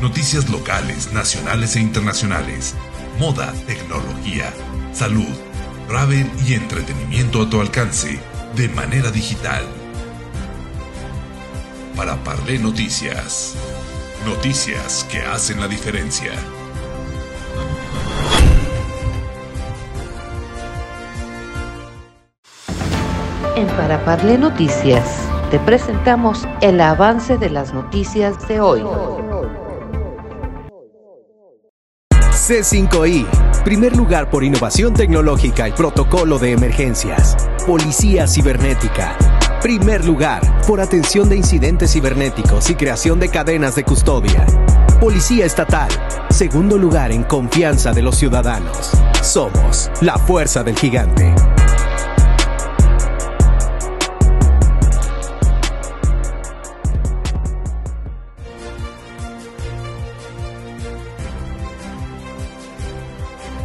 Noticias locales, nacionales e internacionales. Moda, tecnología, salud, travel y entretenimiento a tu alcance de manera digital. Para Parlé Noticias. Noticias que hacen la diferencia. En Para Parlé Noticias te presentamos el avance de las noticias de hoy. C5I, primer lugar por innovación tecnológica y protocolo de emergencias. Policía cibernética, primer lugar por atención de incidentes cibernéticos y creación de cadenas de custodia. Policía Estatal, segundo lugar en confianza de los ciudadanos. Somos la fuerza del gigante.